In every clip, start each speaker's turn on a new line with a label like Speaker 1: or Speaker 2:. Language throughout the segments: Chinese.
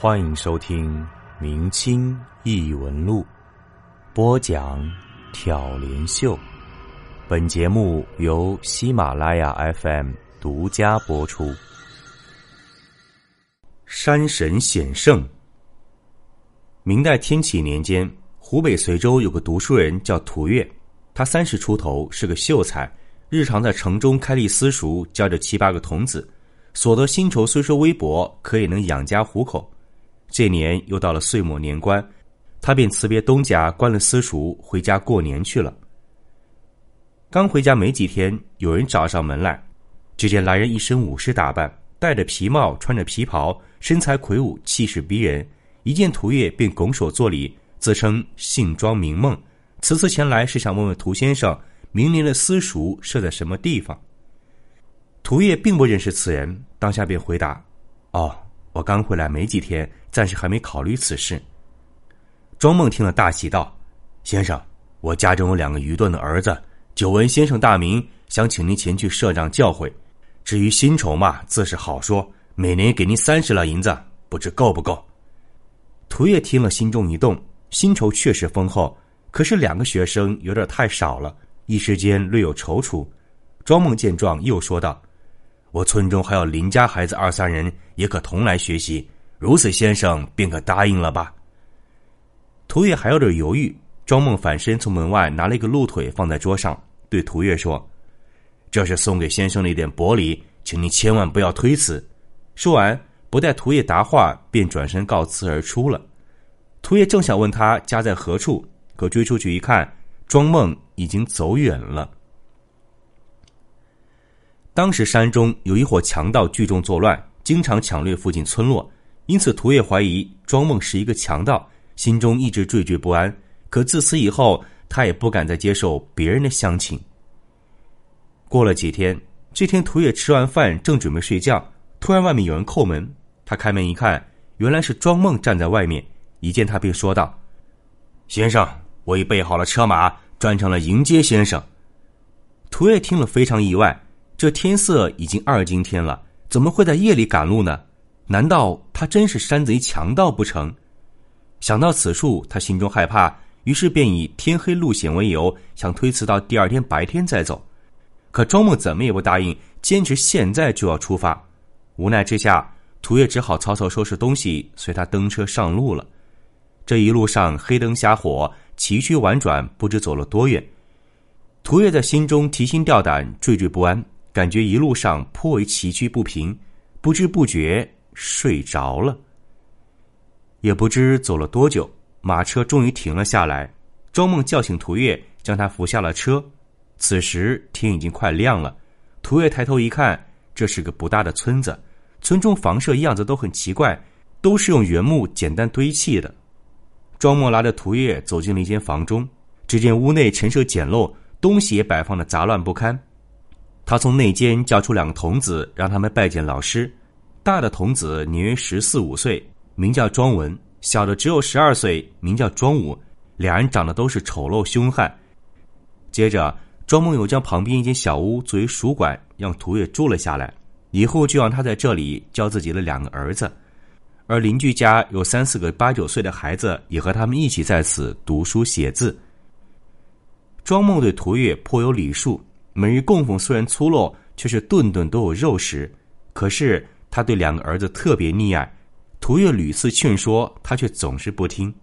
Speaker 1: 欢迎收听《明清异闻录》，播讲挑帘秀。本节目由喜马拉雅 FM 独家播出。山神显圣。明代天启年间，湖北随州有个读书人叫涂越，他三十出头，是个秀才，日常在城中开立私塾，教着七八个童子，所得薪酬虽说微薄，可也能养家糊口。这年又到了岁末年关，他便辞别东家，关了私塾，回家过年去了。刚回家没几天，有人找上门来，只见来人一身武士打扮，戴着皮帽，穿着皮袍，身材魁梧，气势逼人。一见涂越，便拱手作礼，自称姓庄名梦，此次前来是想问问涂先生，明年的私塾设在什么地方。涂越并不认识此人，当下便回答：“哦，我刚回来没几天，暂时还没考虑此事。”庄梦听了大喜道：“先生，我家中有两个愚钝的儿子，久闻先生大名，想请您前去设帐教诲。至于薪酬嘛，自是好说，每年给您三十两银子，不知够不够。”涂越听了，心中一动，薪酬确实丰厚，可是两个学生有点太少了，一时间略有踌躇。庄梦见状，又说道：“我村中还有邻家孩子二三人，也可同来学习。如此，先生便可答应了吧？”涂月还有点犹豫，庄梦反身从门外拿了一个鹿腿放在桌上，对涂月说：“这是送给先生的一点薄礼，请你千万不要推辞。”说完。不待涂月答话，便转身告辞而出了。涂月正想问他家在何处，可追出去一看，庄梦已经走远了。当时山中有一伙强盗聚众作乱，经常抢掠附近村落，因此涂越怀疑庄梦是一个强盗，心中一直惴惴不安。可自此以后，他也不敢再接受别人的乡情。过了几天，这天涂越吃完饭正准备睡觉，突然外面有人叩门。他开门一看，原来是庄梦站在外面。一见他，便说道：“先生，我已备好了车马，专程来迎接先生。”涂越听了非常意外，这天色已经二更天了，怎么会在夜里赶路呢？难道他真是山贼强盗不成？想到此处，他心中害怕，于是便以天黑路险为由，想推辞到第二天白天再走。可庄梦怎么也不答应，坚持现在就要出发。无奈之下。涂越只好草草收拾东西，随他登车上路了。这一路上黑灯瞎火，崎岖婉转，不知走了多远。涂越在心中提心吊胆，惴惴不安，感觉一路上颇为崎岖不平，不知不觉睡着了。也不知走了多久，马车终于停了下来。庄梦叫醒涂越，将他扶下了车。此时天已经快亮了。涂越抬头一看，这是个不大的村子。村中房舍样子都很奇怪，都是用原木简单堆砌的。庄梦拉着涂越走进了一间房中，只见屋内陈设简陋，东西也摆放的杂乱不堪。他从内间叫出两个童子，让他们拜见老师。大的童子年约十四五岁，名叫庄文；小的只有十二岁，名叫庄武。两人长得都是丑陋凶悍。接着，庄梦又将旁边一间小屋作为书馆，让涂越住了下来。以后就让他在这里教自己的两个儿子，而邻居家有三四个八九岁的孩子，也和他们一起在此读书写字。庄梦对涂月颇有礼数，每日供奉虽然粗陋，却是顿顿都有肉食。可是他对两个儿子特别溺爱，涂越屡次劝说，他却总是不听。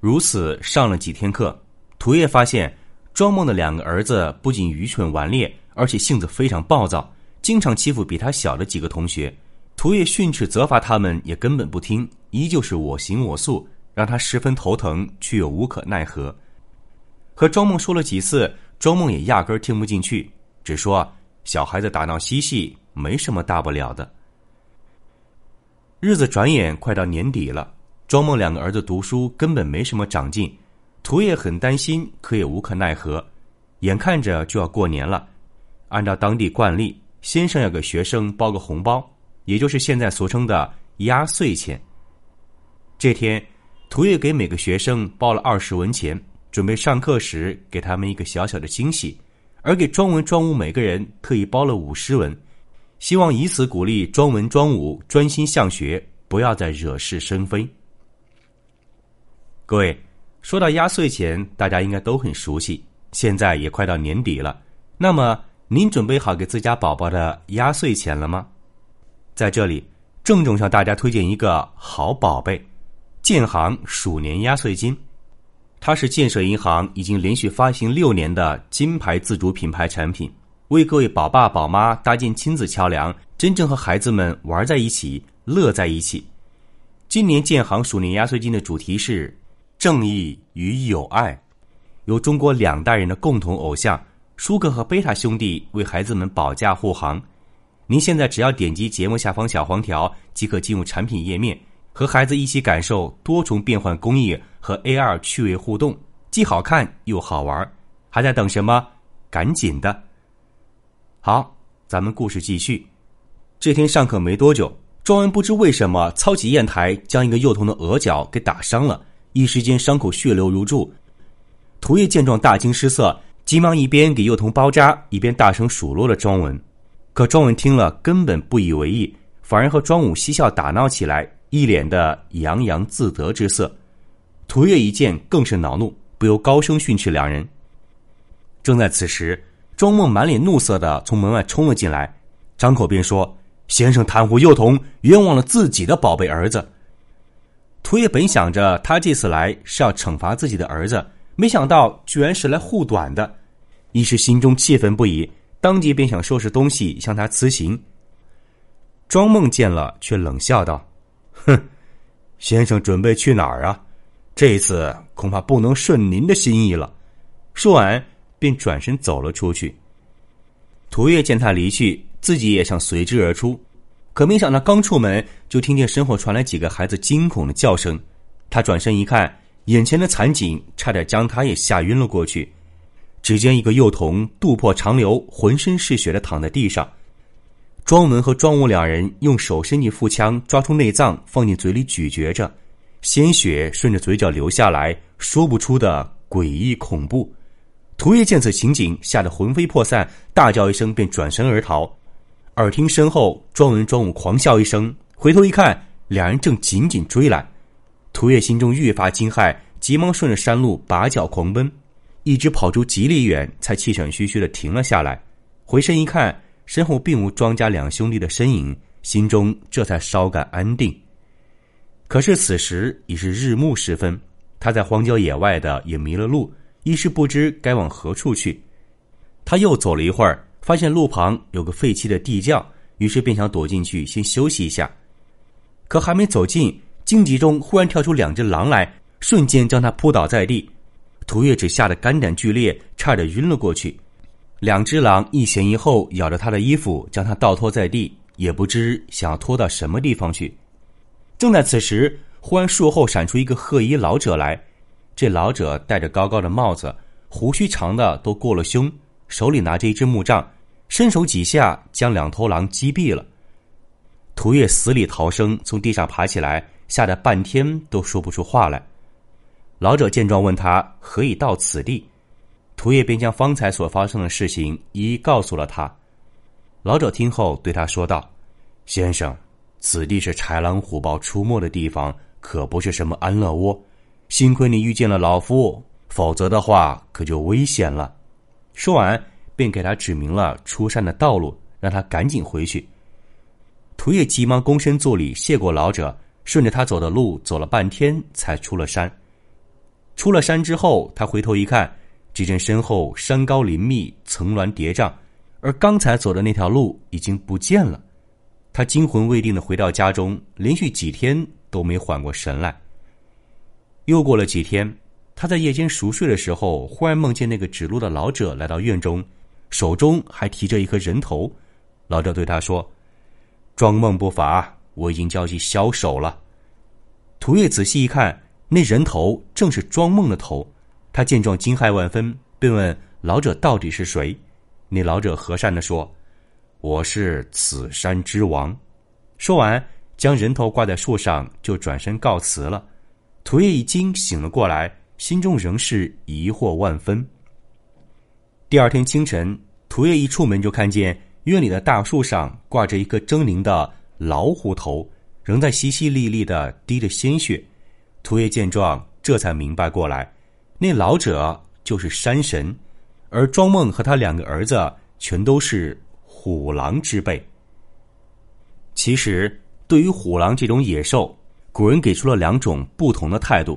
Speaker 1: 如此上了几天课，涂越发现庄梦的两个儿子不仅愚蠢顽劣，而且性子非常暴躁。经常欺负比他小的几个同学，涂越训斥责罚他们，也根本不听，依旧是我行我素，让他十分头疼，却又无可奈何。和庄梦说了几次，庄梦也压根儿听不进去，只说小孩子打闹嬉戏，没什么大不了的。日子转眼快到年底了，庄梦两个儿子读书根本没什么长进，涂越很担心，可也无可奈何。眼看着就要过年了，按照当地惯例。先生要给学生包个红包，也就是现在俗称的压岁钱。这天，涂越给每个学生包了二十文钱，准备上课时给他们一个小小的惊喜；而给庄文、庄武每个人特意包了五十文，希望以此鼓励庄文、庄武专心向学，不要再惹是生非。各位，说到压岁钱，大家应该都很熟悉。现在也快到年底了，那么您准备好给自家宝宝的压岁钱了吗？在这里，郑重向大家推荐一个好宝贝——建行鼠年压岁金。它是建设银行已经连续发行六年的金牌自主品牌产品，为各位宝爸宝妈搭建亲子桥梁，真正和孩子们玩在一起，乐在一起。今年建行鼠年压岁金的主题是“正义与友爱”，由中国两代人的共同偶像舒克和贝塔兄弟为孩子们保驾护航。您现在只要点击节目下方小黄条，即可进入产品页面。和孩子一起感受多重变换工艺和 AR 趣味互动，既好看又好玩，还在等什么？赶紧的！好，咱们故事继续。这天上课没多久，庄文不知为什么操起砚台，将一个幼童的额角给打伤了，一时间伤口血流如注。涂叶见状大惊失色，急忙一边给幼童包扎，一边大声数落了庄文。可庄文听了根本不以为意，反而和庄武嬉笑打闹起来。一脸的洋洋自得之色，涂月一见更是恼怒，不由高声训斥两人。正在此时，庄梦满脸怒色的从门外冲了进来，张口便说：“先生袒护幼童，冤枉了自己的宝贝儿子。”涂月本想着他这次来是要惩罚自己的儿子，没想到居然是来护短的，一时心中气愤不已，当即便想收拾东西向他辞行。庄梦见了，却冷笑道。哼，先生准备去哪儿啊？这一次恐怕不能顺您的心意了。说完，便转身走了出去。涂月见他离去，自己也想随之而出，可没想到刚出门，就听见身后传来几个孩子惊恐的叫声。他转身一看，眼前的惨景差点将他也吓晕了过去。只见一个幼童肚破肠流，浑身是血的躺在地上。庄文和庄武两人用手伸进腹腔，抓出内脏放进嘴里咀嚼着，鲜血顺着嘴角流下来，说不出的诡异恐怖。涂叶见此情景，吓得魂飞魄散，大叫一声便转身而逃。耳听身后，庄文、庄武狂笑一声，回头一看，两人正紧紧追来。涂叶心中越发惊骇，急忙顺着山路拔脚狂奔，一直跑出几里远，才气喘吁吁的停了下来。回身一看。身后并无庄家两兄弟的身影，心中这才稍感安定。可是此时已是日暮时分，他在荒郊野外的也迷了路，一时不知该往何处去。他又走了一会儿，发现路旁有个废弃的地窖，于是便想躲进去先休息一下。可还没走近，荆棘中忽然跳出两只狼来，瞬间将他扑倒在地。涂月只吓得肝胆俱裂，差点晕了过去。两只狼一前一后咬着他的衣服，将他倒拖在地，也不知想要拖到什么地方去。正在此时，忽然树后闪出一个褐衣老者来。这老者戴着高高的帽子，胡须长的都过了胸，手里拿着一支木杖，伸手几下将两头狼击毙了。涂月死里逃生，从地上爬起来，吓得半天都说不出话来。老者见状，问他何以到此地。涂叶便将方才所发生的事情一一告诉了他。老者听后对他说道：“先生，此地是豺狼虎豹出没的地方，可不是什么安乐窝。幸亏你遇见了老夫，否则的话可就危险了。”说完，便给他指明了出山的道路，让他赶紧回去。涂叶急忙躬身作礼，谢过老者，顺着他走的路走了半天，才出了山。出了山之后，他回头一看。只见身后山高林密，层峦叠嶂，而刚才走的那条路已经不见了。他惊魂未定的回到家中，连续几天都没缓过神来。又过了几天，他在夜间熟睡的时候，忽然梦见那个指路的老者来到院中，手中还提着一颗人头。老者对他说：“庄梦不法，我已经交起枭首了。”涂月仔细一看，那人头正是庄梦的头。他见状惊骇万分，便问老者到底是谁。那老者和善的说：“我是此山之王。”说完，将人头挂在树上，就转身告辞了。涂叶一惊，醒了过来，心中仍是疑惑万分。第二天清晨，涂叶一出门就看见院里的大树上挂着一个狰狞的老虎头，仍在淅淅沥沥的滴着鲜血。屠爷见状，这才明白过来，那老者就是山神，而庄梦和他两个儿子全都是虎狼之辈。其实，对于虎狼这种野兽，古人给出了两种不同的态度：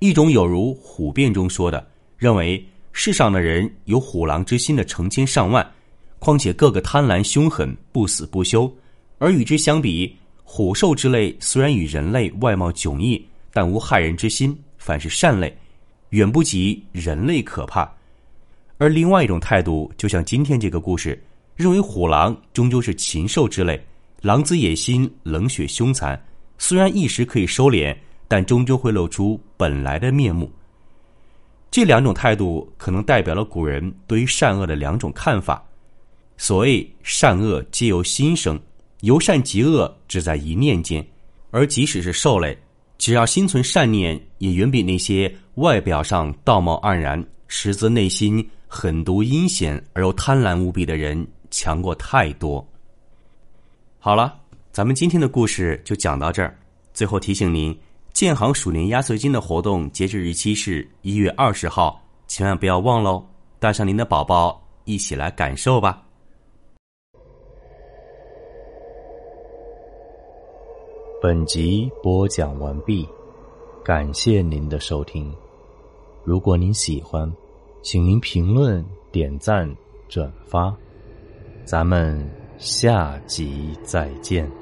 Speaker 1: 一种有如《虎变》中说的，认为世上的人有虎狼之心的成千上万，况且个个贪婪凶狠，不死不休；而与之相比，虎兽之类虽然与人类外貌迥异，但无害人之心，反是善类，远不及人类可怕。而另外一种态度，就像今天这个故事，认为虎狼终究是禽兽之类。狼子野心，冷血凶残，虽然一时可以收敛，但终究会露出本来的面目。这两种态度可能代表了古人对于善恶的两种看法。所谓善恶皆由心生，由善及恶只在一念间。而即使是兽类，只要心存善念，也远比那些外表上道貌岸然，实则内心狠毒阴险而又贪婪无比的人强过太多。好了，咱们今天的故事就讲到这儿。最后提醒您，建行鼠年压岁金的活动截止日期是一月二十号，千万不要忘喽！带上您的宝宝一起来感受吧。
Speaker 2: 本集播讲完毕，感谢您的收听。如果您喜欢，请您评论、点赞、转发，咱们。下集再见。